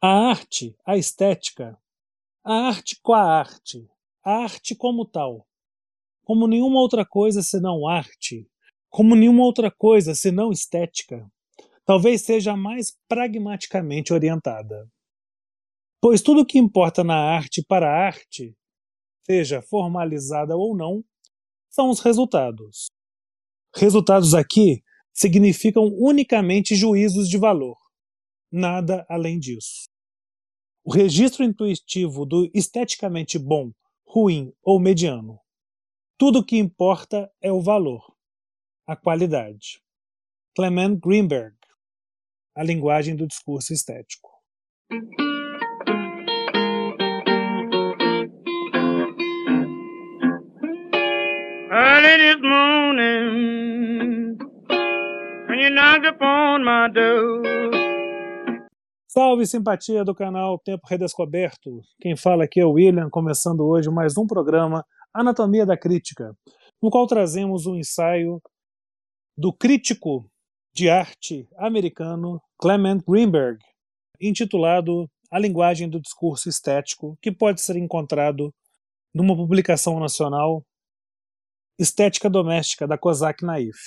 A arte, a estética, a arte com a arte, a arte como tal, como nenhuma outra coisa senão arte, como nenhuma outra coisa senão estética, talvez seja mais pragmaticamente orientada. Pois tudo o que importa na arte para a arte, seja formalizada ou não, são os resultados. Resultados aqui significam unicamente juízos de valor, nada além disso. O registro intuitivo do esteticamente bom, ruim ou mediano. Tudo o que importa é o valor, a qualidade. Clement Greenberg, A linguagem do discurso estético. Early this morning, when you knocked upon my door. Salve simpatia do canal Tempo Redescoberto. Quem fala aqui é o William, começando hoje mais um programa Anatomia da Crítica, no qual trazemos um ensaio do crítico de arte americano Clement Greenberg, intitulado A Linguagem do Discurso Estético, que pode ser encontrado numa publicação nacional Estética Doméstica, da Kozak Naif.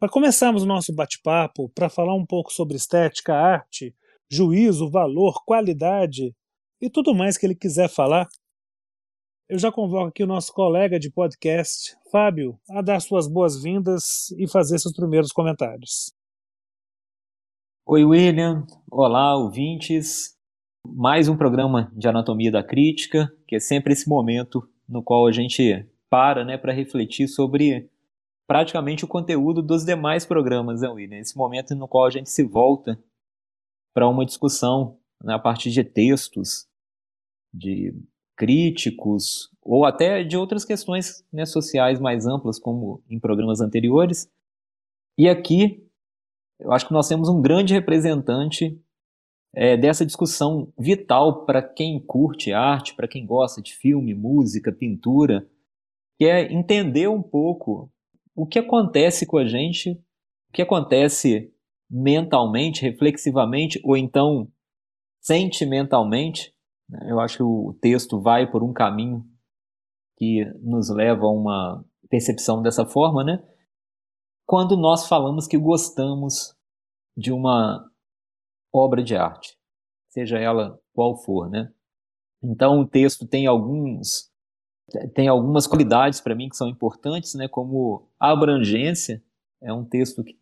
Para começarmos o nosso bate-papo, para falar um pouco sobre estética, arte, juízo, valor, qualidade e tudo mais que ele quiser falar, eu já convoco aqui o nosso colega de podcast, Fábio, a dar suas boas-vindas e fazer seus primeiros comentários. Oi, William. Olá, ouvintes. Mais um programa de Anatomia da Crítica, que é sempre esse momento no qual a gente para né, para refletir sobre praticamente o conteúdo dos demais programas, né, William? Esse momento no qual a gente se volta para uma discussão né, a partir de textos, de críticos, ou até de outras questões né, sociais mais amplas, como em programas anteriores. E aqui, eu acho que nós temos um grande representante é, dessa discussão vital para quem curte arte, para quem gosta de filme, música, pintura, que é entender um pouco o que acontece com a gente, o que acontece mentalmente, reflexivamente, ou então sentimentalmente. Né? Eu acho que o texto vai por um caminho que nos leva a uma percepção dessa forma, né? Quando nós falamos que gostamos de uma obra de arte, seja ela qual for, né? Então o texto tem alguns tem algumas qualidades para mim que são importantes, né, como abrangência, é um texto que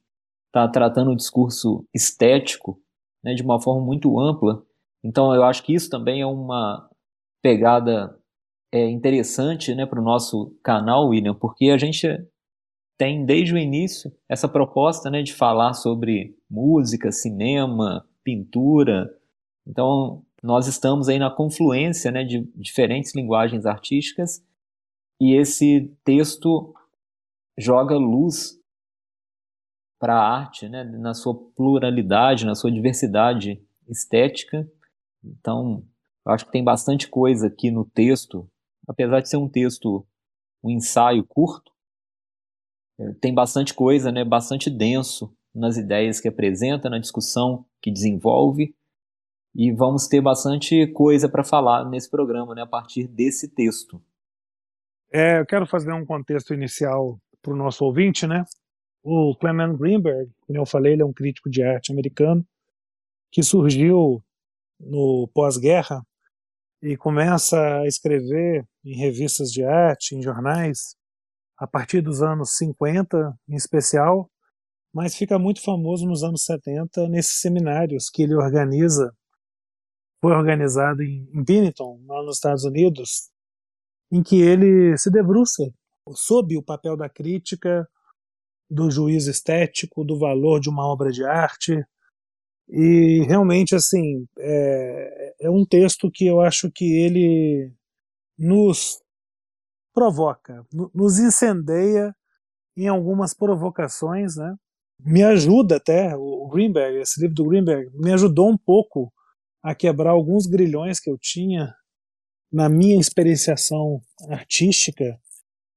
está tratando o discurso estético né, de uma forma muito ampla. Então eu acho que isso também é uma pegada é, interessante né, para o nosso canal, William, porque a gente tem desde o início essa proposta né, de falar sobre música, cinema, pintura. Então nós estamos aí na confluência né, de diferentes linguagens artísticas e esse texto joga luz para a arte, né, na sua pluralidade, na sua diversidade estética. Então, eu acho que tem bastante coisa aqui no texto, apesar de ser um texto, um ensaio curto, é, tem bastante coisa, né, bastante denso nas ideias que apresenta, na discussão que desenvolve e vamos ter bastante coisa para falar nesse programa, né, a partir desse texto. É, eu quero fazer um contexto inicial para o nosso ouvinte, né? O Clement Greenberg, como eu falei, ele é um crítico de arte americano que surgiu no pós-guerra e começa a escrever em revistas de arte, em jornais, a partir dos anos 50 em especial, mas fica muito famoso nos anos 70 nesses seminários que ele organiza. Foi organizado em, Benetton, lá nos Estados Unidos, em que ele se debruça sob o papel da crítica, do juízo estético, do valor de uma obra de arte. E realmente, assim, é, é um texto que eu acho que ele nos provoca, nos incendeia em algumas provocações, né? Me ajuda até, o Greenberg, esse livro do Greenberg, me ajudou um pouco a quebrar alguns grilhões que eu tinha na minha experienciação artística.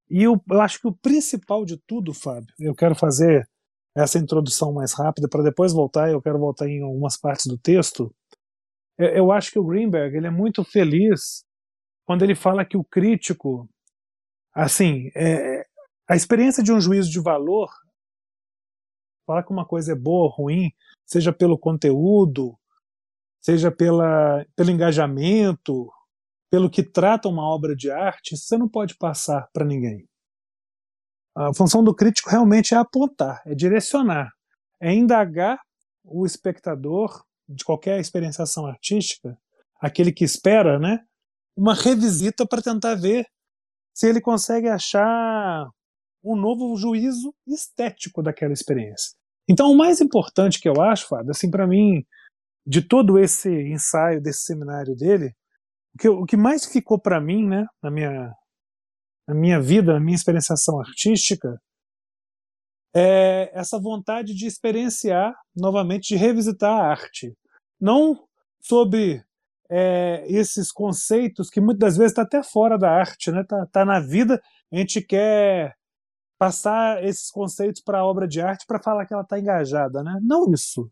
E eu, eu acho que o principal de tudo, Fábio, eu quero fazer essa introdução mais rápida para depois voltar, eu quero voltar em algumas partes do texto, eu acho que o Greenberg ele é muito feliz quando ele fala que o crítico, assim, é, a experiência de um juízo de valor, falar que uma coisa é boa ou ruim, seja pelo conteúdo, seja pela, pelo engajamento, pelo que trata uma obra de arte, você não pode passar para ninguém. A função do crítico realmente é apontar, é direcionar, é indagar o espectador de qualquer experienciação artística, aquele que espera, né, uma revisita para tentar ver se ele consegue achar um novo juízo estético daquela experiência. Então, o mais importante que eu acho, Fábio, assim, para mim, de todo esse ensaio, desse seminário dele, o que, o que mais ficou para mim, né, na minha, na minha vida, na minha experienciação artística, é essa vontade de experienciar novamente, de revisitar a arte. Não sobre é, esses conceitos que muitas vezes está até fora da arte, né? Tá, tá na vida, a gente quer passar esses conceitos para a obra de arte para falar que ela está engajada, né? Não isso.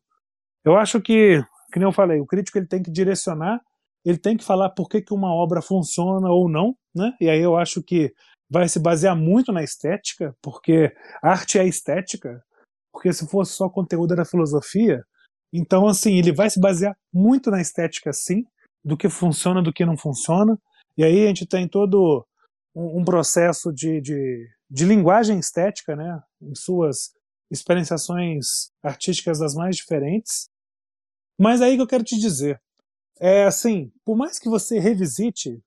Eu acho que, nem eu falei, o crítico ele tem que direcionar ele tem que falar por que, que uma obra funciona ou não, né? E aí eu acho que vai se basear muito na estética, porque arte é estética, porque se fosse só conteúdo da filosofia, então assim, ele vai se basear muito na estética sim, do que funciona, do que não funciona, e aí a gente tem todo um, um processo de, de, de linguagem estética, né, em suas experienciações artísticas das mais diferentes, mas aí que eu quero te dizer, é assim, por mais que você revisite,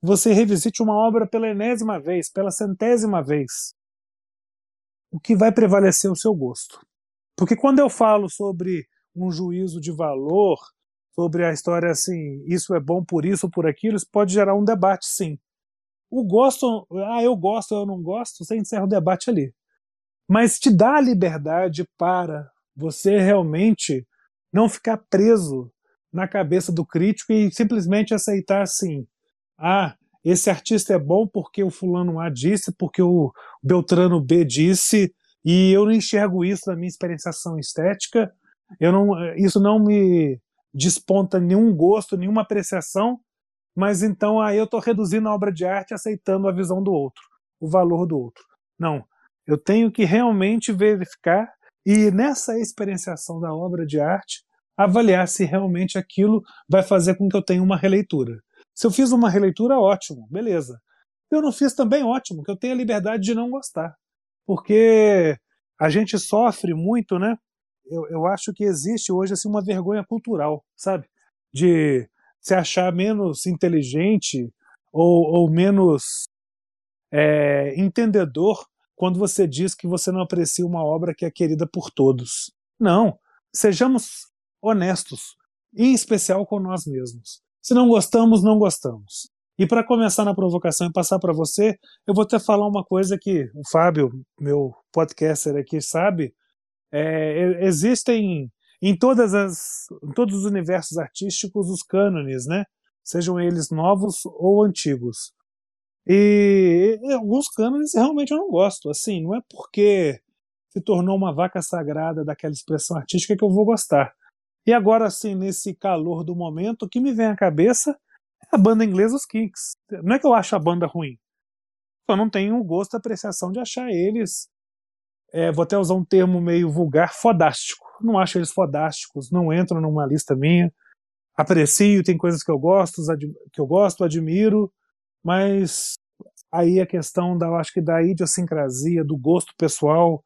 você revisite uma obra pela enésima vez, pela centésima vez, o que vai prevalecer o seu gosto. Porque quando eu falo sobre um juízo de valor, sobre a história assim, isso é bom por isso ou por aquilo, isso pode gerar um debate, sim. O gosto, ah, eu gosto, eu não gosto, você encerra o debate ali. Mas te dá a liberdade para você realmente não ficar preso na cabeça do crítico e simplesmente aceitar assim: ah, esse artista é bom porque o fulano A disse, porque o Beltrano B disse, e eu não enxergo isso na minha experienciação estética, eu não, isso não me desponta nenhum gosto, nenhuma apreciação, mas então aí eu estou reduzindo a obra de arte aceitando a visão do outro, o valor do outro. Não, eu tenho que realmente verificar e nessa experienciação da obra de arte avaliar se realmente aquilo vai fazer com que eu tenha uma releitura. Se eu fiz uma releitura, ótimo, beleza. Eu não fiz também, ótimo, que eu tenha a liberdade de não gostar. Porque a gente sofre muito, né? Eu, eu acho que existe hoje assim, uma vergonha cultural, sabe? De se achar menos inteligente ou, ou menos é, entendedor quando você diz que você não aprecia uma obra que é querida por todos. Não. Sejamos honestos, em especial com nós mesmos. Se não gostamos, não gostamos. E para começar na provocação e passar para você, eu vou até falar uma coisa que o Fábio, meu podcaster aqui, sabe. É, existem em todas as, em todos os universos artísticos os cânones, né? Sejam eles novos ou antigos. E, e alguns cânones realmente eu não gosto. Assim, não é porque se tornou uma vaca sagrada daquela expressão artística que eu vou gostar. E agora, assim, nesse calor do momento, o que me vem à cabeça é a banda inglesa, os Kinks. Não é que eu acho a banda ruim. Eu não tenho o gosto, a apreciação de achar eles, é, vou até usar um termo meio vulgar, fodástico. Não acho eles fodásticos, não entram numa lista minha. Aprecio, tem coisas que eu gosto, que eu gosto, admiro, mas aí a questão da, eu acho que da idiosincrasia, do gosto pessoal,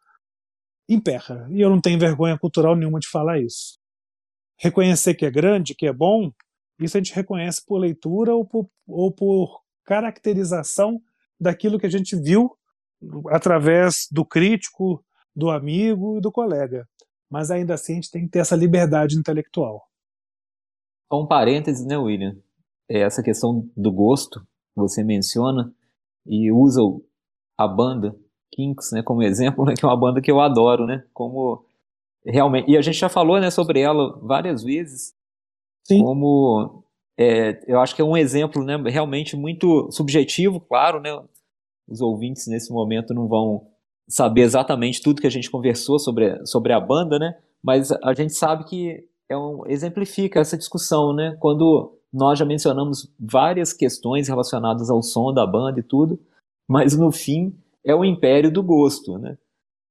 emperra. E eu não tenho vergonha cultural nenhuma de falar isso reconhecer que é grande, que é bom, isso a gente reconhece por leitura ou por, ou por caracterização daquilo que a gente viu através do crítico, do amigo e do colega. Mas ainda assim a gente tem que ter essa liberdade intelectual. Só um parêntese, né, William? É essa questão do gosto você menciona e usa a banda Kinks né, como exemplo, né, que é uma banda que eu adoro, né? Como realmente. E a gente já falou né, sobre ela várias vezes. Sim. Como é, eu acho que é um exemplo né, realmente muito subjetivo, claro, né? Os ouvintes nesse momento não vão saber exatamente tudo que a gente conversou sobre, sobre a banda, né? Mas a gente sabe que é um, exemplifica essa discussão, né? Quando nós já mencionamos várias questões relacionadas ao som da banda e tudo, mas no fim é o império do gosto, né?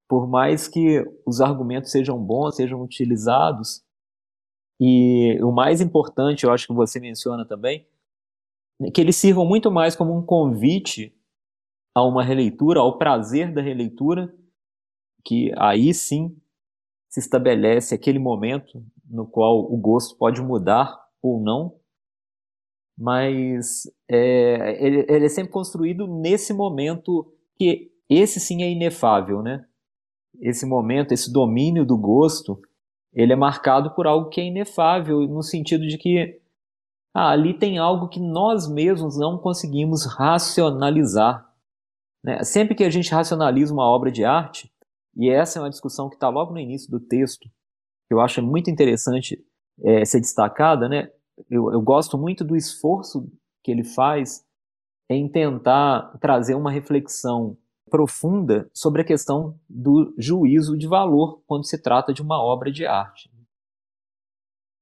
Por mais que os argumentos sejam bons, sejam utilizados, e o mais importante, eu acho que você menciona também, é que eles sirvam muito mais como um convite a uma releitura, ao prazer da releitura, que aí sim se estabelece aquele momento no qual o gosto pode mudar ou não, mas é, ele, ele, é sempre construído nesse momento que esse sim é inefável, né? Esse momento, esse domínio do gosto, ele é marcado por algo que é inefável, no sentido de que ah, ali tem algo que nós mesmos não conseguimos racionalizar. Né? Sempre que a gente racionaliza uma obra de arte, e essa é uma discussão que está logo no início do texto, que eu acho muito interessante é, ser destacada, né? Eu, eu gosto muito do esforço que ele faz em tentar trazer uma reflexão profunda sobre a questão do juízo de valor quando se trata de uma obra de arte.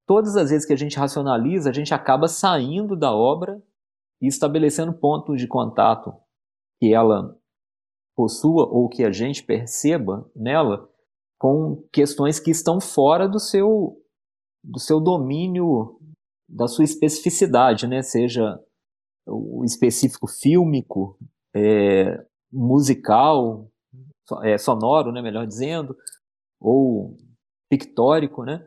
Todas as vezes que a gente racionaliza, a gente acaba saindo da obra e estabelecendo pontos de contato que ela possua ou que a gente perceba nela com questões que estão fora do seu do seu domínio, da sua especificidade, né? Seja o específico fílmico, é, musical, é, sonoro, né? Melhor dizendo, ou pictórico, né?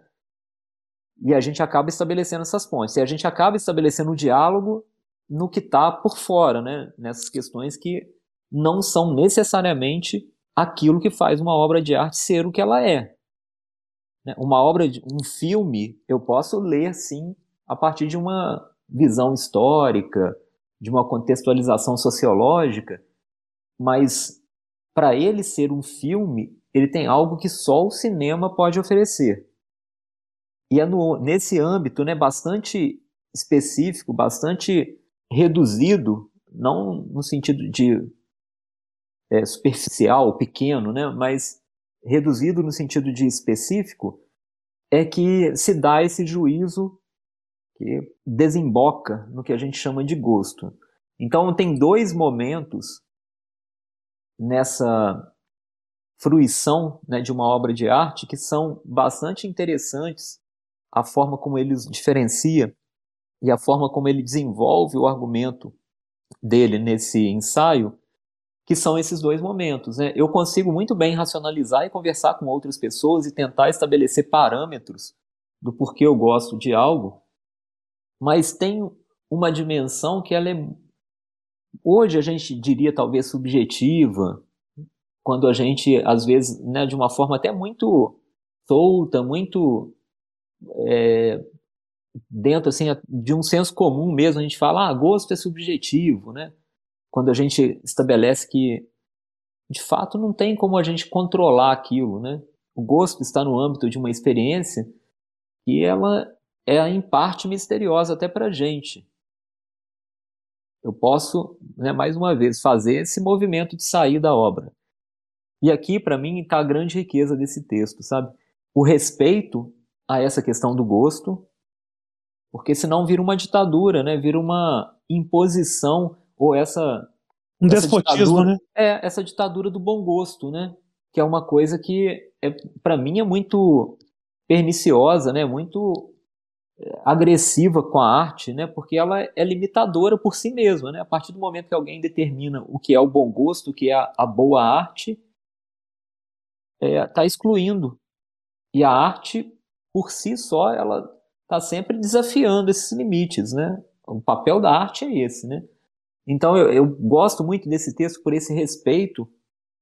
E a gente acaba estabelecendo essas pontes. E a gente acaba estabelecendo o diálogo no que está por fora, né? Nessas questões que não são necessariamente aquilo que faz uma obra de arte ser o que ela é. Né? Uma obra, de, um filme, eu posso ler sim a partir de uma visão histórica, de uma contextualização sociológica, mas para ele ser um filme, ele tem algo que só o cinema pode oferecer. E é no, nesse âmbito né, bastante específico, bastante reduzido, não no sentido de é, superficial, pequeno, né, mas reduzido no sentido de específico, é que se dá esse juízo que desemboca no que a gente chama de gosto. Então tem dois momentos nessa fruição né, de uma obra de arte que são bastante interessantes a forma como ele os diferencia e a forma como ele desenvolve o argumento dele nesse ensaio que são esses dois momentos. Né? Eu consigo muito bem racionalizar e conversar com outras pessoas e tentar estabelecer parâmetros do porquê eu gosto de algo, mas tem uma dimensão que ela é hoje a gente diria talvez subjetiva, quando a gente às vezes, né, de uma forma até muito solta, muito é, dentro assim de um senso comum mesmo, a gente fala, ah, gosto é subjetivo, né? quando a gente estabelece que de fato não tem como a gente controlar aquilo, né? O gosto está no âmbito de uma experiência e ela é em parte misteriosa até para a gente. Eu posso, né, mais uma vez, fazer esse movimento de sair da obra. E aqui, para mim, está a grande riqueza desse texto, sabe? O respeito a essa questão do gosto, porque senão vira uma ditadura, né? Vira uma imposição ou essa um essa despotismo, né? É essa ditadura do bom gosto, né? Que é uma coisa que é, para mim é muito perniciosa, né? Muito agressiva com a arte, né? Porque ela é limitadora por si mesma, né? A partir do momento que alguém determina o que é o bom gosto, o que é a, boa arte, está é, tá excluindo. E a arte, por si só, ela está sempre desafiando esses limites, né? O papel da arte é esse, né? Então eu, eu, gosto muito desse texto por esse respeito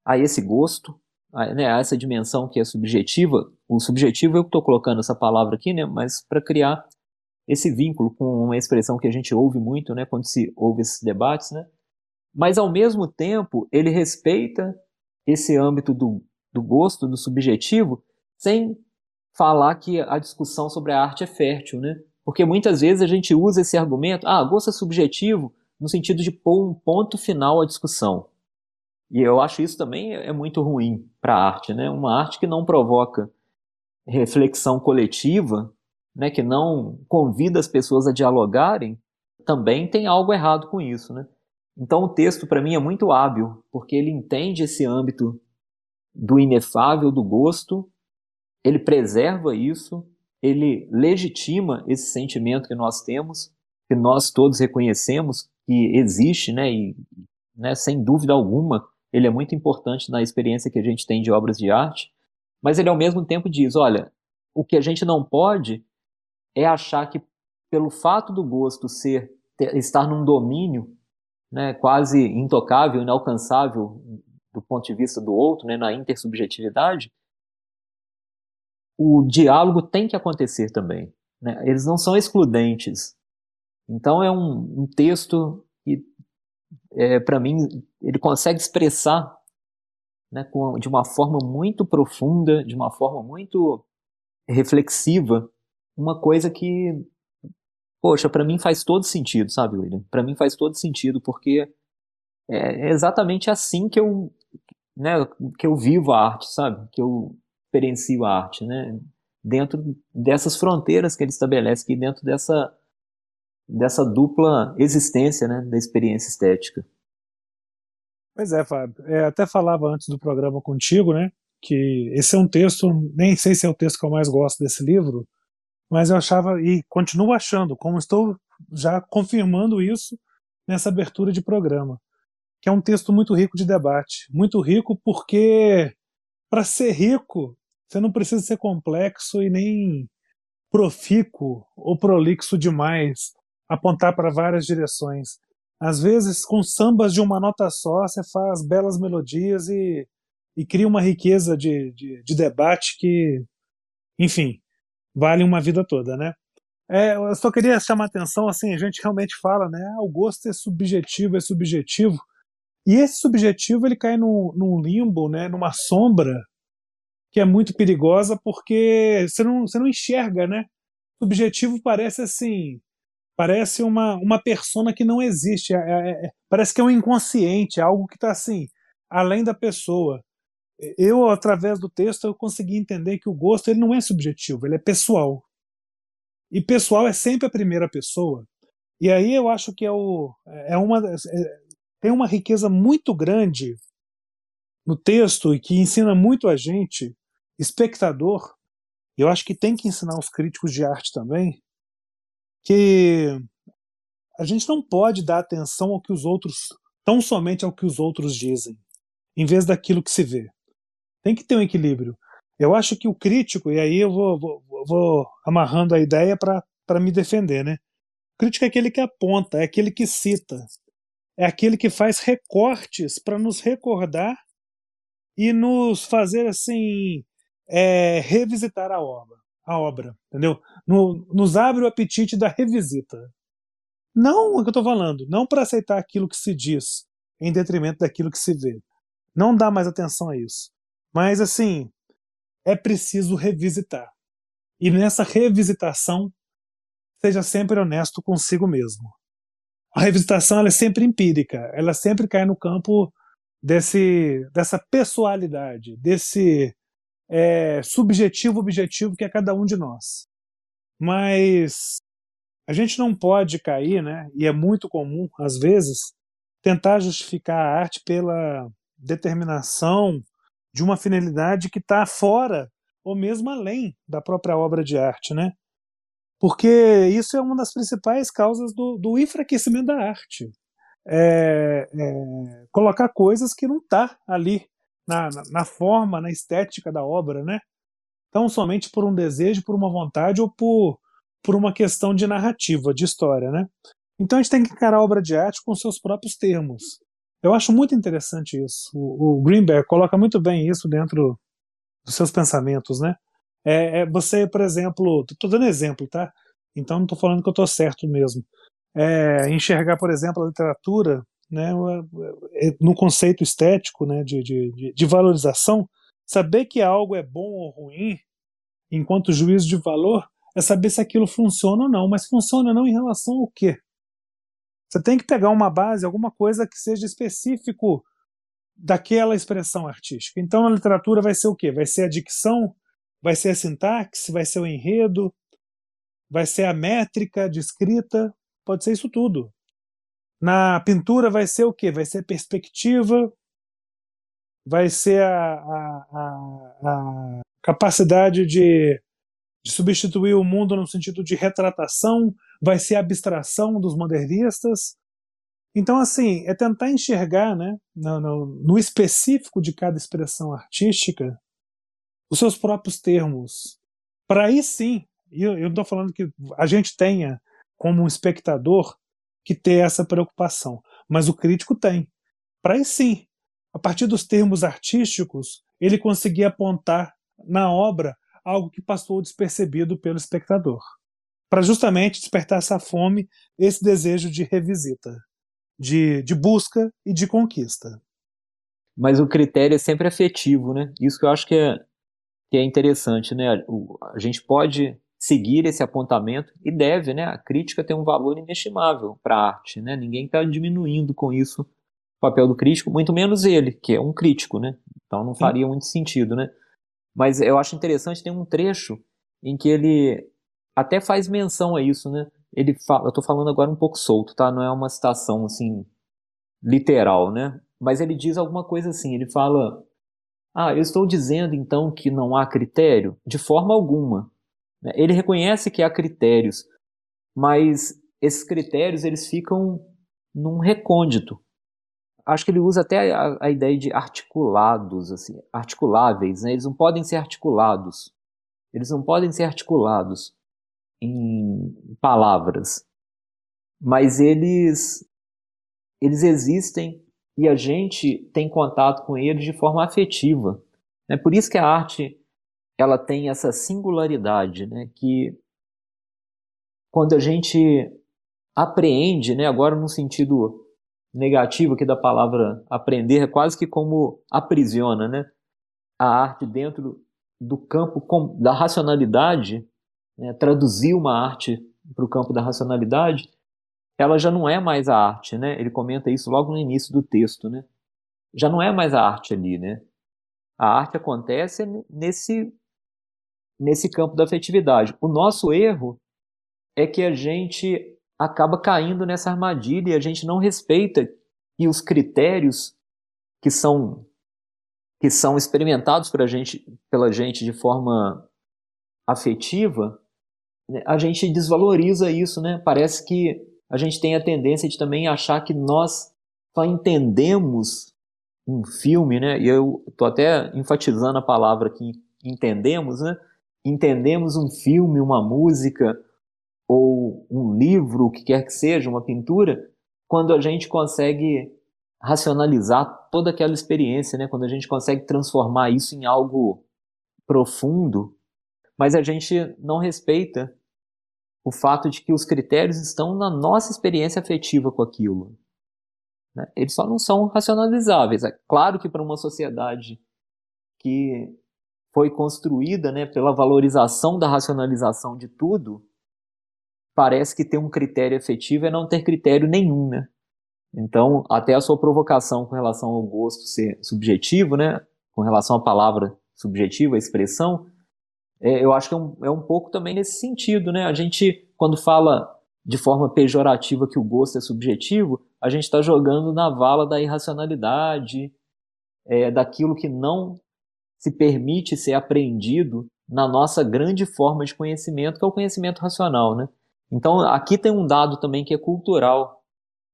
a esse gosto, né, essa dimensão que é subjetiva. O subjetivo eu estou colocando essa palavra aqui, né, mas para criar esse vínculo com uma expressão que a gente ouve muito, né, quando se ouve esses debates, né. Mas ao mesmo tempo ele respeita esse âmbito do, do gosto, do subjetivo, sem falar que a discussão sobre a arte é fértil, né? Porque muitas vezes a gente usa esse argumento, ah, gosto é subjetivo, no sentido de pôr um ponto final à discussão. E eu acho isso também é muito ruim para a arte, né? Uma arte que não provoca reflexão coletiva, né, que não convida as pessoas a dialogarem, também tem algo errado com isso, né? Então o texto para mim é muito hábil, porque ele entende esse âmbito do inefável do gosto, ele preserva isso, ele legitima esse sentimento que nós temos, que nós todos reconhecemos que existe, né, e né, sem dúvida alguma, ele é muito importante na experiência que a gente tem de obras de arte, mas ele ao mesmo tempo diz, olha, o que a gente não pode é achar que pelo fato do gosto ser estar num domínio né, quase intocável, inalcançável do ponto de vista do outro, né, na intersubjetividade, o diálogo tem que acontecer também. Né? Eles não são excludentes. Então é um, um texto é, para mim, ele consegue expressar né, com, de uma forma muito profunda, de uma forma muito reflexiva, uma coisa que, poxa, para mim faz todo sentido, sabe, William? Para mim faz todo sentido, porque é exatamente assim que eu, né, que eu vivo a arte, sabe? Que eu experiencio a arte, né? Dentro dessas fronteiras que ele estabelece, que dentro dessa, dessa dupla existência, né, da experiência estética. Pois é, Fábio. É, até falava antes do programa contigo, né? Que esse é um texto, nem sei se é o texto que eu mais gosto desse livro, mas eu achava e continuo achando, como estou já confirmando isso nessa abertura de programa, que é um texto muito rico de debate, muito rico porque para ser rico você não precisa ser complexo e nem profícuo ou prolixo demais, apontar para várias direções. Às vezes, com sambas de uma nota só, você faz belas melodias e, e cria uma riqueza de, de, de debate que, enfim, vale uma vida toda, né? É, eu só queria chamar a atenção, assim, a gente realmente fala, né? Ah, o gosto é subjetivo, é subjetivo. E esse subjetivo ele cai num, num limbo, né? Numa sombra que é muito perigosa porque você não, você não enxerga, né? Subjetivo parece assim, parece uma, uma persona que não existe, é, é, é parece que é um inconsciente, algo que está assim, além da pessoa eu através do texto eu consegui entender que o gosto ele não é subjetivo, ele é pessoal. E pessoal é sempre a primeira pessoa. E aí eu acho que é o é uma é, tem uma riqueza muito grande no texto e que ensina muito a gente, espectador. Eu acho que tem que ensinar os críticos de arte também que a gente não pode dar atenção ao que os outros, tão somente ao que os outros dizem, em vez daquilo que se vê. Tem que ter um equilíbrio. Eu acho que o crítico, e aí eu vou, vou, vou amarrando a ideia para me defender, né? O crítico é aquele que aponta, é aquele que cita, é aquele que faz recortes para nos recordar e nos fazer assim é, revisitar a obra, a obra, entendeu? No, nos abre o apetite da revisita. Não o que eu estou falando, não para aceitar aquilo que se diz em detrimento daquilo que se vê. Não dá mais atenção a isso. Mas, assim, é preciso revisitar. E nessa revisitação, seja sempre honesto consigo mesmo. A revisitação é sempre empírica, ela sempre cai no campo desse, dessa pessoalidade, desse é, subjetivo objetivo que é cada um de nós. Mas a gente não pode cair, né? E é muito comum, às vezes, tentar justificar a arte pela determinação de uma finalidade que está fora ou mesmo além da própria obra de arte, né? Porque isso é uma das principais causas do, do enfraquecimento da arte. É, é, colocar coisas que não tá ali na, na, forma, na estética da obra, né? Então somente por um desejo, por uma vontade ou por, por uma questão de narrativa, de história, né? Então a gente tem que encarar a obra de arte com seus próprios termos. Eu acho muito interessante isso. O, o Greenberg coloca muito bem isso dentro dos seus pensamentos, né? É, é você, por exemplo, estou dando exemplo, tá? Então não estou falando que eu estou certo mesmo. É, enxergar, por exemplo, a literatura né, é, no conceito estético né, de, de, de valorização, saber que algo é bom ou ruim, enquanto juízo de valor, é saber se aquilo funciona ou não. Mas funciona ou não em relação ao quê? Você tem que pegar uma base, alguma coisa que seja específico daquela expressão artística. Então, na literatura vai ser o quê? Vai ser a dicção, vai ser a sintaxe, vai ser o enredo, vai ser a métrica de escrita, pode ser isso tudo. Na pintura vai ser o quê? Vai ser perspectiva, vai ser a, a, a, a capacidade de, de, substituir o mundo no sentido de retratação, vai ser a abstração dos modernistas. Então, assim, é tentar enxergar né, no, no, no específico de cada expressão artística os seus próprios termos. Para aí sim, eu, eu não estou falando que a gente tenha, como um espectador, que ter essa preocupação, mas o crítico tem. Para aí sim, a partir dos termos artísticos, ele conseguia apontar na obra algo que passou despercebido pelo espectador, para justamente despertar essa fome, esse desejo de revisita, de, de busca e de conquista. Mas o critério é sempre afetivo, né? Isso que eu acho que é, que é interessante, né? A gente pode seguir esse apontamento e deve, né? A crítica tem um valor inestimável para a arte, né? Ninguém está diminuindo com isso papel do crítico, muito menos ele, que é um crítico, né? Então não faria Sim. muito sentido, né? Mas eu acho interessante, tem um trecho em que ele até faz menção a isso, né? Ele fala, eu estou falando agora um pouco solto, tá? Não é uma citação assim literal, né? Mas ele diz alguma coisa assim, ele fala: "Ah, eu estou dizendo então que não há critério de forma alguma". Né? Ele reconhece que há critérios, mas esses critérios eles ficam num recôndito, acho que ele usa até a, a, ideia de articulados, assim, articuláveis, né? Eles não podem ser articulados. Eles não podem ser articulados em palavras, mas eles eles existem e a gente tem contato com eles de forma afetiva. É por isso que a arte ela tem essa singularidade, né? Que quando a gente apreende, né? Agora no sentido negativo aqui da palavra aprender é quase que como aprisiona, né? A arte dentro do campo da racionalidade, né? traduzir uma arte para o campo da racionalidade, ela já não é mais a arte, né? Ele comenta isso logo no início do texto, né? Já não é mais a arte ali, né? A arte acontece nesse nesse campo da afetividade. O nosso erro é que a gente acaba caindo nessa armadilha e a gente não respeita que os critérios que são que são experimentados pela gente, pela gente de forma afetiva, né, a gente desvaloriza isso, né? Parece que a gente tem a tendência de também achar que nós só entendemos um filme, né? E eu tô até enfatizando a palavra aqui, entendemos, né? Entendemos um filme, uma música, ou um livro, o que quer que seja, uma pintura, quando a gente consegue racionalizar toda aquela experiência, né? quando a gente consegue transformar isso em algo profundo, mas a gente não respeita o fato de que os critérios estão na nossa experiência afetiva com aquilo. Né? Eles só não são racionalizáveis. É claro que para uma sociedade que foi construída né, pela valorização da racionalização de tudo, parece que ter um critério efetivo é não ter critério nenhum, né? Então, até a sua provocação com relação ao gosto ser subjetivo, né? Com relação à palavra subjetiva, a expressão, é, eu acho que é um, é um pouco também nesse sentido, né? A gente, quando fala de forma pejorativa que o gosto é subjetivo, a gente está jogando na vala da irracionalidade, é, daquilo que não se permite ser apreendido na nossa grande forma de conhecimento, que é o conhecimento racional, né? Então, aqui tem um dado também que é cultural,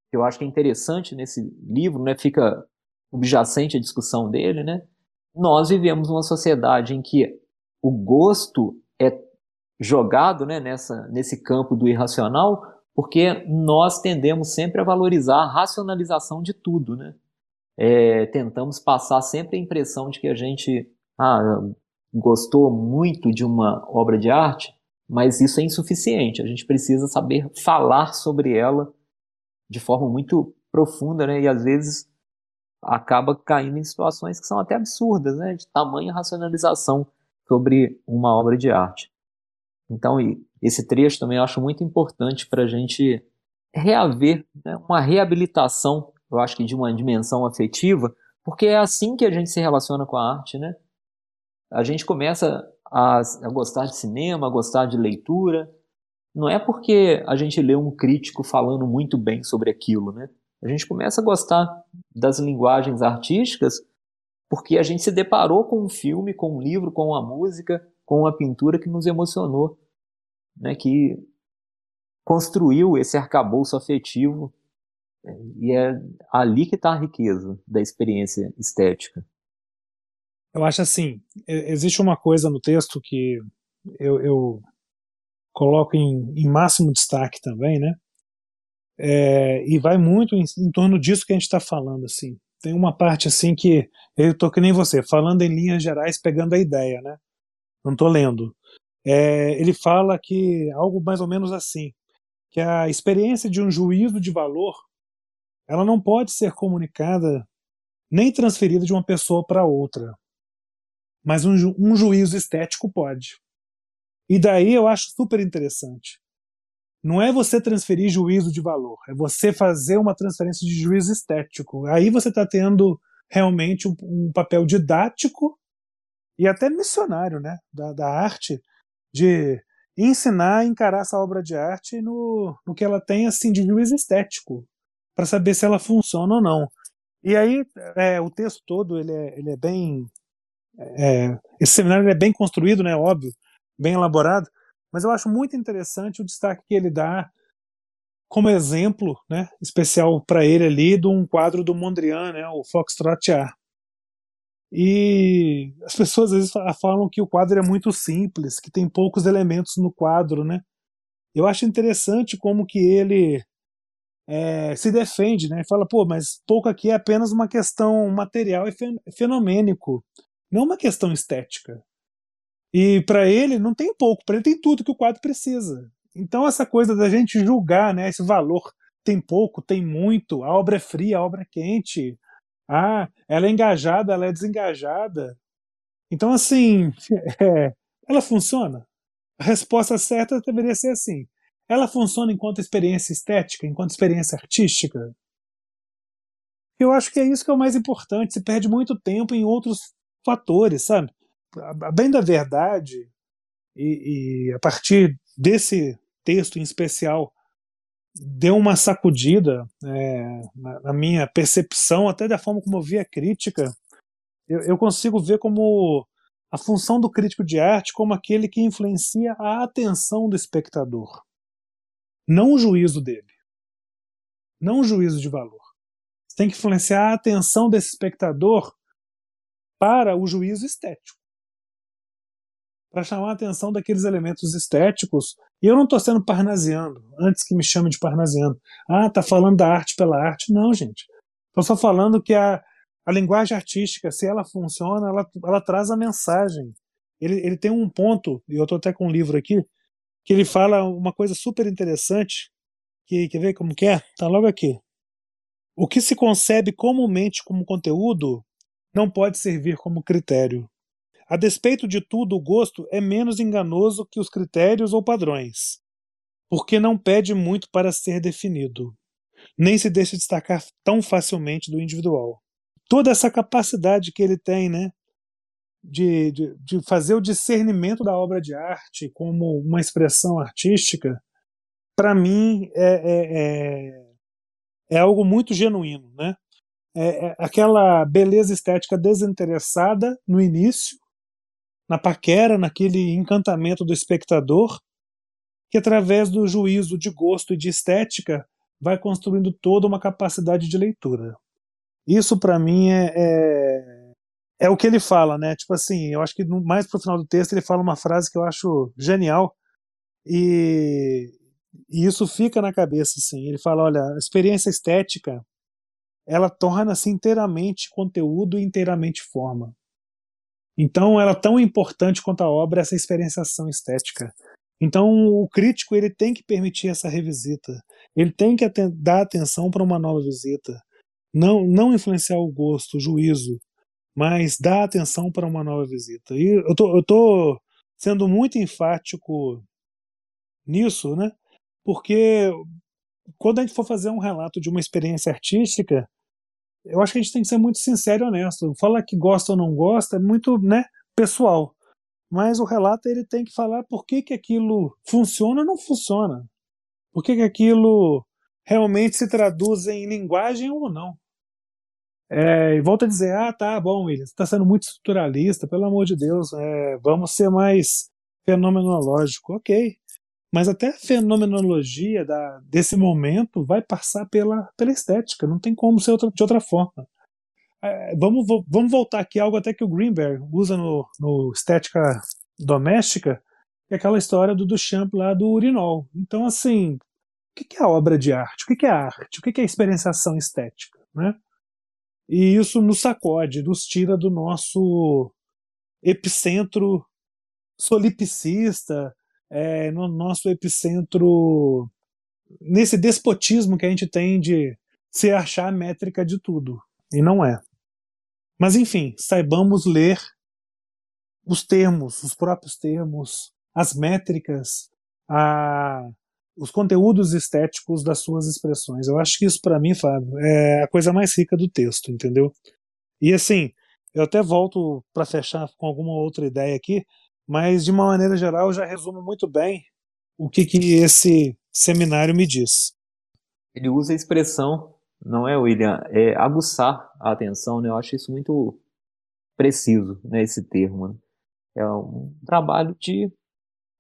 que eu acho que é interessante nesse livro, né? Fica subjacente a discussão dele, né? Nós vivemos numa sociedade em que o gosto é jogado né, nessa, nesse campo do irracional, porque nós tendemos sempre a valorizar a racionalização de tudo, né? É, tentamos passar sempre a impressão de que a gente ah, gostou muito de uma obra de arte, mas isso é insuficiente. A gente precisa saber falar sobre ela de forma muito profunda, né? E às vezes acaba caindo em situações que são até absurdas, né? De tamanha racionalização sobre uma obra de arte. Então, esse trecho também eu acho muito importante para a gente reaver né? uma reabilitação, eu acho que de uma dimensão afetiva, porque é assim que a gente se relaciona com a arte, né? A gente começa a, a gostar de cinema, a gostar de leitura, não é porque a gente lê um crítico falando muito bem sobre aquilo, né? A gente começa a gostar das linguagens artísticas porque a gente se deparou com um filme, com um livro, com uma música, com uma pintura que nos emocionou, né? Que construiu esse arcabouço afetivo e é ali que está a riqueza da experiência estética. Eu acho assim, existe uma coisa no texto que eu, eu coloco em, em, máximo destaque também, né? É, e vai muito em, em, torno disso que a gente está falando, assim. Tem uma parte assim que eu tô que nem você, falando em linhas gerais, pegando a ideia, né? Não tô lendo. É, ele fala que algo mais ou menos assim, que a experiência de um juízo de valor, ela não pode ser comunicada nem transferida de uma pessoa para outra, mas um, ju um juízo estético pode. E daí eu acho super interessante. Não é você transferir juízo de valor, é você fazer uma transferência de juízo estético. Aí você está tendo realmente um, um, papel didático e até missionário né, da, da arte, de ensinar a encarar essa obra de arte no, no que ela tem assim, de juízo estético, para saber se ela funciona ou não. E aí é, o texto todo ele é, ele é bem. É, esse seminário é bem construído, né, óbvio, bem elaborado, mas eu acho muito interessante o destaque que ele dá como exemplo né, especial para ele ali de um quadro do Mondrian, né, o Foxtrot A. E as pessoas às vezes falam que o quadro é muito simples, que tem poucos elementos no quadro, né? Eu acho interessante como que ele é, se defende, né? Fala, pô, mas pouco aqui é apenas uma questão material e fenomênico, não uma questão estética. E para ele não tem pouco, para ele tem tudo que o quadro precisa. Então essa coisa da gente julgar, né, esse valor tem pouco, tem muito, a obra é fria, a obra é quente, ah, ela é engajada, ela é desengajada. Então assim, é, ela funciona. A resposta certa deveria ser assim. Ela funciona enquanto experiência estética, enquanto experiência artística? Eu acho que é isso que é o mais importante. Se perde muito tempo em outros fatores, sabe? a bem da verdade, e, e, a partir desse texto em especial, deu uma sacudida é, na, na, minha percepção, até da forma como eu vi a crítica. Eu, eu consigo ver como a função do crítico de arte como aquele que influencia a atenção do espectador, não o juízo dele, não o juízo de valor. Você tem que influenciar a atenção desse espectador para o juízo estético para chamar a atenção daqueles elementos estéticos. E eu não estou sendo parnasiano, antes que me chame de parnasiano. Ah, tá falando da arte pela arte. Não, gente. Estou só falando que a, a linguagem artística, se ela funciona, ela, ela traz a mensagem. Ele, ele tem um ponto, e eu estou até com um livro aqui, que ele fala uma coisa super interessante, que quer ver como que é? Tá logo aqui. O que se concebe comumente como conteúdo não pode servir como critério. A despeito de tudo, o gosto é menos enganoso que os critérios ou padrões, porque não pede muito para ser definido, nem se deixa destacar tão facilmente do individual. Toda essa capacidade que ele tem, né, de, de, de fazer o discernimento da obra de arte como uma expressão artística, para mim é, é, é, é, algo muito genuíno, né? É, é aquela beleza estética desinteressada no início, na paquera, naquele encantamento do espectador, que através do juízo de gosto e de estética vai construindo toda uma capacidade de leitura. Isso para mim é, é, é, o que ele fala, né? Tipo assim, eu acho que mais pro final do texto ele fala uma frase que eu acho genial e, e isso fica na cabeça, assim. Ele fala, olha, a experiência estética ela torna-se inteiramente conteúdo e inteiramente forma. Então, ela é tão importante quanto a obra essa experienciação estética. Então, o crítico ele tem que permitir essa revisita. Ele tem que dar atenção para uma nova visita. Não, não influenciar o gosto, o juízo, mas dar atenção para uma nova visita. E eu tô, eu tô sendo muito enfático nisso, né? Porque quando a gente for fazer um relato de uma experiência artística, eu acho que a gente tem que ser muito sincero e honesto. Falar que gosta ou não gosta é muito né, pessoal. mas o relato ele tem que falar por que, que aquilo funciona ou não funciona. Por que, que aquilo realmente se traduz em linguagem ou não. É, e volta a dizer, ah, tá bom, William, você está sendo muito estruturalista, pelo amor de Deus, é, vamos ser mais fenomenológico, ok. Mas até a fenomenologia da, desse momento vai passar pela, pela estética, não tem como ser outra, de outra forma. É, vamos, vamos voltar aqui algo até que o Greenberg usa no, no Estética Doméstica, que é aquela história do Duchamp lá do urinol. Então, assim, o que é a obra de arte? O que é a arte? O que é a experienciação estética? Né? E isso nos sacode, nos tira do nosso epicentro solipsista, é, no nosso epicentro, nesse despotismo que a gente tem de se achar a métrica de tudo. E não é. Mas enfim, saibamos ler os termos, os próprios termos, as métricas, a, os conteúdos estéticos das suas expressões. Eu acho que isso, para mim, Fábio, é a coisa mais rica do texto, entendeu? E assim, eu até volto para fechar com alguma outra ideia aqui, mas de uma maneira geral já resumo muito bem o que, que esse seminário me diz. Ele usa a expressão, não é, William? É aguçar a atenção, né? Eu acho isso muito preciso, né, esse termo. Né? É um trabalho de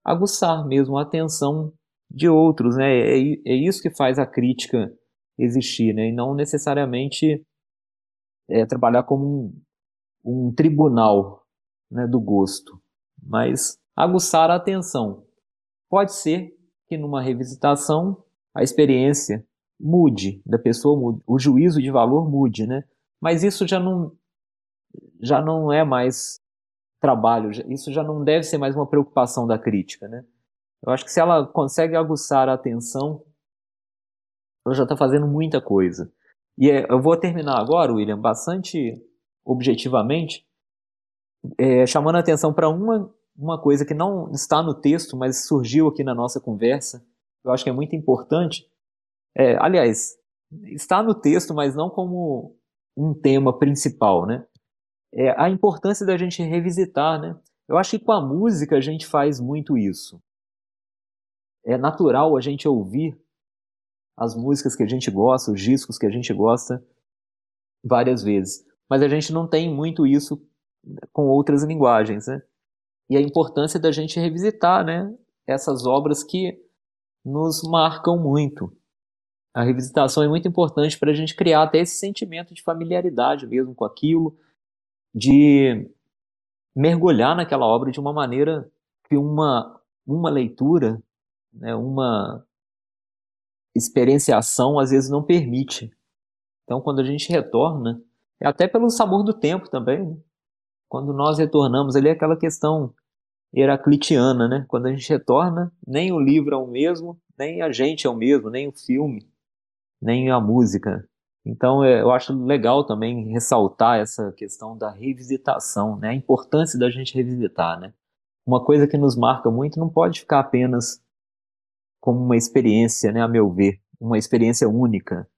aguçar mesmo a atenção de outros, né? É, é isso que faz a crítica existir, né? E não necessariamente é, trabalhar como um, um tribunal né, do gosto, mas aguçar a atenção. Pode ser que numa revisitação a experiência mude, da pessoa mude, o juízo de valor mude, né? Mas isso já não já não é mais trabalho, isso já não deve ser mais uma preocupação da crítica, né? Eu acho que se ela consegue aguçar a atenção, ela já está fazendo muita coisa. E é, eu vou terminar agora, William, bastante objetivamente, é, chamando a atenção para uma, uma coisa que não está no texto, mas surgiu aqui na nossa conversa. Eu acho que é muito importante. É, aliás, está no texto, mas não como um tema principal, né? É a importância da gente revisitar, né? Eu acho que com a música a gente faz muito isso é natural a gente ouvir as músicas que a gente gosta, os discos que a gente gosta várias vezes. Mas a gente não tem muito isso com outras linguagens, né? E a importância da gente revisitar, né, essas obras que nos marcam muito. A revisitação é muito importante para a gente criar até esse sentimento de familiaridade mesmo com aquilo, de mergulhar naquela obra de uma maneira que uma, uma leitura né, uma experienciação às vezes não permite. Então, quando a gente retorna, é até pelo sabor do tempo também, né? Quando nós retornamos ali é aquela questão heraclitiana, né? Quando a gente retorna, nem o livro é o mesmo, nem a gente é o mesmo, nem o filme, nem a música. Então, é, eu acho legal também ressaltar essa questão da revisitação, né? A importância da gente revisitar, né? Uma coisa que nos marca muito não pode ficar apenas como uma experiência, né, a meu ver, uma experiência única,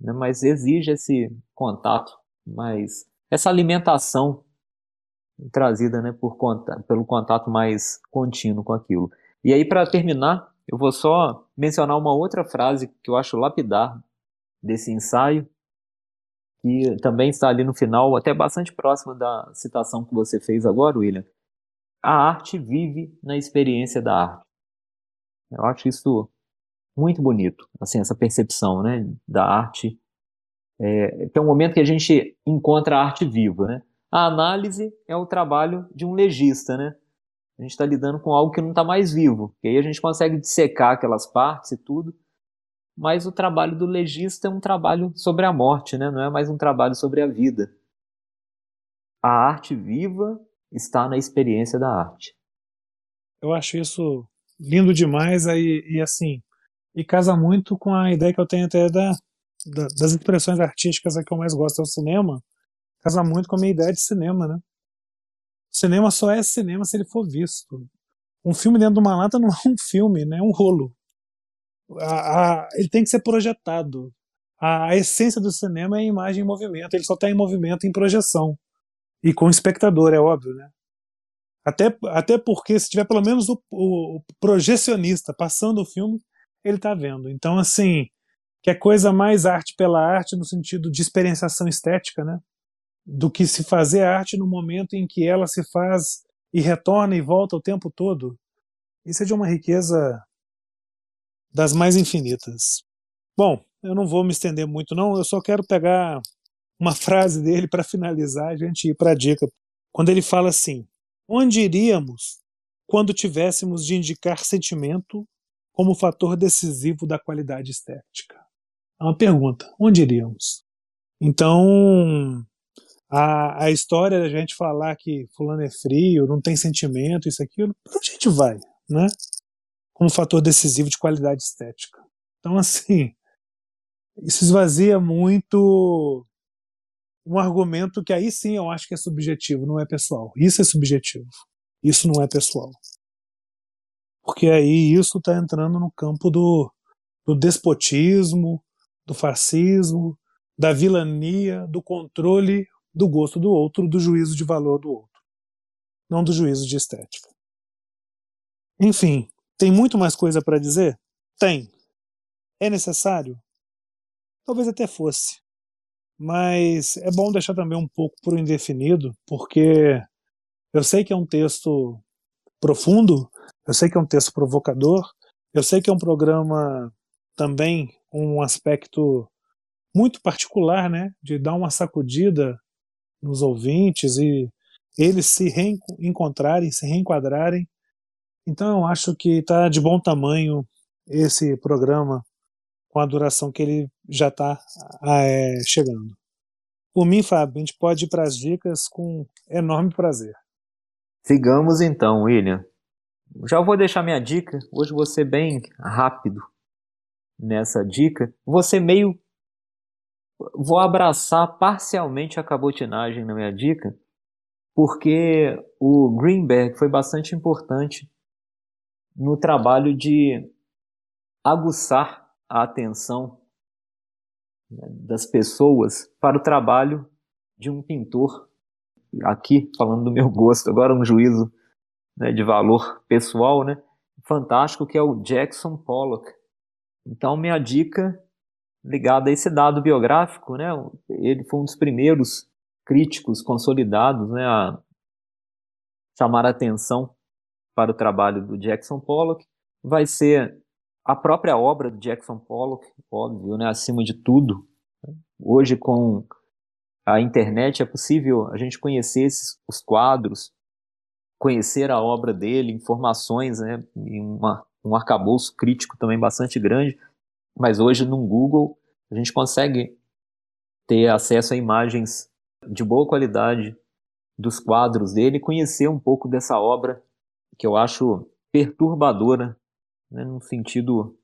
né, mas exige esse contato, mas essa alimentação trazida né, por conta, pelo contato mais contínuo com aquilo. E aí, para terminar, eu vou só mencionar uma outra frase que eu acho lapidar desse ensaio, que também está ali no final, até bastante próxima da citação que você fez agora, William. A arte vive na experiência da arte. Eu acho isso muito bonito, assim, essa percepção, né, da arte. É, é um momento que a gente encontra a arte viva, né? A análise é o trabalho de um legista, né? A gente está lidando com algo que não está mais vivo, que aí a gente consegue dissecar aquelas partes e tudo, mas o trabalho do legista é um trabalho sobre a morte, né? Não é mais um trabalho sobre a vida. A arte viva está na experiência da arte. Eu acho isso lindo demais aí e assim e casa muito com a ideia que eu tenho até da, da, das expressões artísticas que eu mais gosto é o cinema casa muito com a minha ideia de cinema né? O cinema só é cinema se ele for visto. Um filme dentro de uma lata não é um filme né? É um rolo. A, a, ele tem que ser projetado. A, a essência do cinema é a imagem em movimento. Ele só está em movimento em projeção. E com o espectador é óbvio né? Até, até porque se tiver pelo menos o, o projecionista passando o filme, ele está vendo. Então, assim, que é coisa mais arte pela arte no sentido de experienciação estética, né? Do que se fazer arte no momento em que ela se faz e retorna e volta o tempo todo. Isso é de uma riqueza das mais infinitas. Bom, eu não vou me estender muito não, eu só quero pegar uma frase dele para finalizar a gente ir para a dica. Quando ele fala assim: Onde iríamos quando tivéssemos de indicar sentimento como fator decisivo da qualidade estética? É uma pergunta. Onde iríamos? Então, a, a história da gente falar que fulano é frio, não tem sentimento, isso, aquilo, para onde a gente vai, né? Como fator decisivo de qualidade estética. Então, assim, isso esvazia muito um argumento que aí sim eu acho que é subjetivo, não é pessoal. Isso é subjetivo. Isso não é pessoal. Porque aí isso está entrando no campo do, do despotismo, do fascismo, da vilania, do controle do gosto do outro, do juízo de valor do outro, não do juízo de estética. Enfim, tem muito mais coisa para dizer? Tem. É necessário? Talvez até fosse. Mas é bom deixar também um pouco por indefinido, porque eu sei que é um texto profundo, eu sei que é um texto provocador, eu sei que é um programa também um aspecto muito particular, né, de dar uma sacudida nos ouvintes e eles se reencontrarem, se reenquadrarem. Então eu acho que está de bom tamanho esse programa com a duração que ele já está é, chegando. Por mim, Fábio, a gente pode ir para as dicas com enorme prazer. Sigamos então, William. Já vou deixar minha dica. Hoje ser bem rápido nessa dica. Ser meio. Vou abraçar parcialmente a cabotinagem na minha dica, porque o Greenberg foi bastante importante no trabalho de aguçar a atenção né, das pessoas para o trabalho de um pintor. Aqui, falando do meu gosto, agora um juízo né, de valor pessoal, né, fantástico, que é o Jackson Pollock. Então, minha dica ligada a esse dado biográfico, né, ele foi um dos primeiros críticos consolidados né, a chamar a atenção para o trabalho do Jackson Pollock. Vai ser a própria obra do Jackson Pollock, óbvio, né, acima de tudo. Hoje, com a internet, é possível a gente conhecer esses, os quadros, conhecer a obra dele, informações, né, e uma, um arcabouço crítico também bastante grande. Mas hoje, no Google, a gente consegue ter acesso a imagens de boa qualidade dos quadros dele conhecer um pouco dessa obra que eu acho perturbadora né, no sentido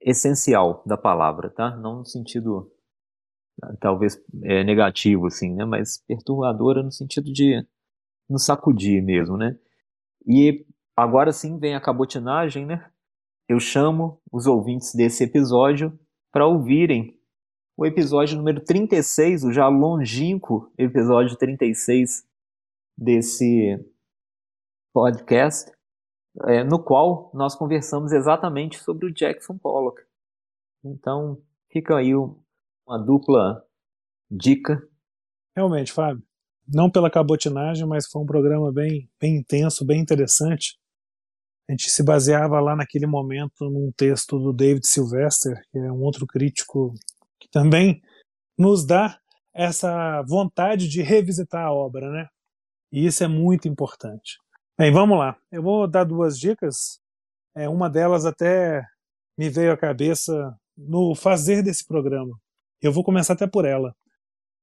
essencial da palavra, tá? Não no sentido talvez é, negativo, assim, né? Mas perturbadora no sentido de nos sacudir mesmo, né? E agora sim vem a cabotinagem, né? Eu chamo os ouvintes desse episódio para ouvirem o episódio número 36, o já longínquo episódio 36 desse podcast, é, no qual nós conversamos exatamente sobre o Jackson Pollock. Então, fica aí uma dupla dica. Realmente, Fábio. Não pela cabotinagem, mas foi um programa bem, bem intenso, bem interessante. A gente se baseava lá naquele momento num texto do David Sylvester, que é um outro crítico que também nos dá essa vontade de revisitar a obra, né? E isso é muito importante. Bem, vamos lá. Eu vou dar duas dicas. É, uma delas até me veio à cabeça no fazer desse programa. Eu vou começar até por ela.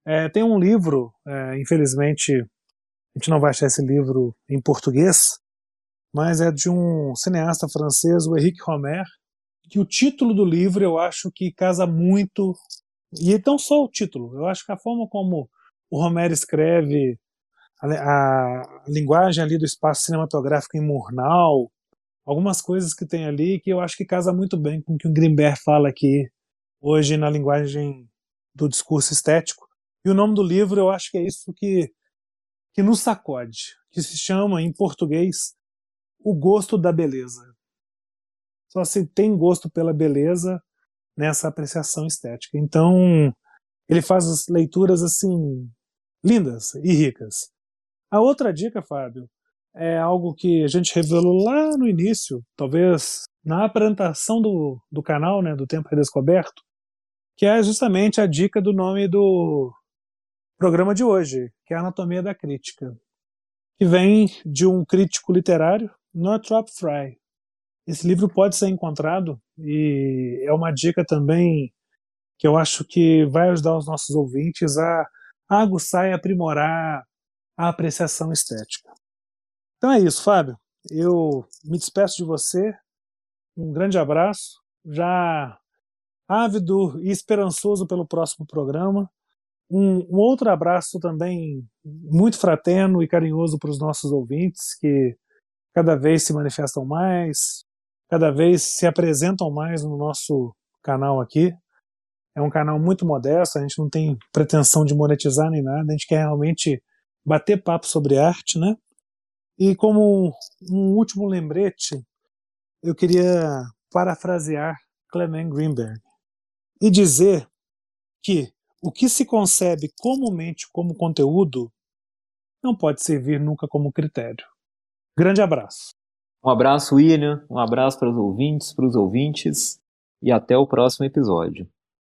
É, tem um livro, é, infelizmente a gente não vai achar esse livro em português, mas é de um cineasta francês, o Henrique Romer, que o título do livro eu acho que casa muito, e não só o título, eu acho que a forma como o Romer escreve a, a linguagem ali do espaço cinematográfico em Murnau, algumas coisas que tem ali que eu acho que casa muito bem com o que o Grimberg fala aqui hoje na linguagem do discurso estético. E o nome do livro eu acho que é isso que que nos sacode, que se chama em português O Gosto da Beleza. Só se tem gosto pela beleza nessa apreciação estética. Então, ele faz as leituras assim lindas e ricas. A outra dica, Fábio, é algo que a gente revelou lá no início, talvez na apresentação do, do canal, né, do Tempo Redescoberto, que é justamente a dica do nome do programa de hoje, que é a Anatomia da Crítica, que vem de um crítico literário, Northrop Frye. Esse livro pode ser encontrado e é uma dica também que eu acho que vai ajudar os nossos ouvintes a, a aguçar e aprimorar a apreciação estética. Então é isso, Fábio. Eu me despeço de você. Um grande abraço. Já ávido e esperançoso pelo próximo programa. Um, um, outro abraço também muito fraterno e carinhoso para os nossos ouvintes, que cada vez se manifestam mais, cada vez se apresentam mais no nosso canal aqui. É um canal muito modesto, a gente não tem pretensão de monetizar nem nada, a gente quer realmente bater papo sobre arte, né? E como um último lembrete, eu queria parafrasear Clement Greenberg e dizer que o que se concebe comumente como conteúdo não pode servir nunca como critério. Grande abraço. Um abraço, William. Um abraço para os ouvintes, para os ouvintes. E até o próximo episódio.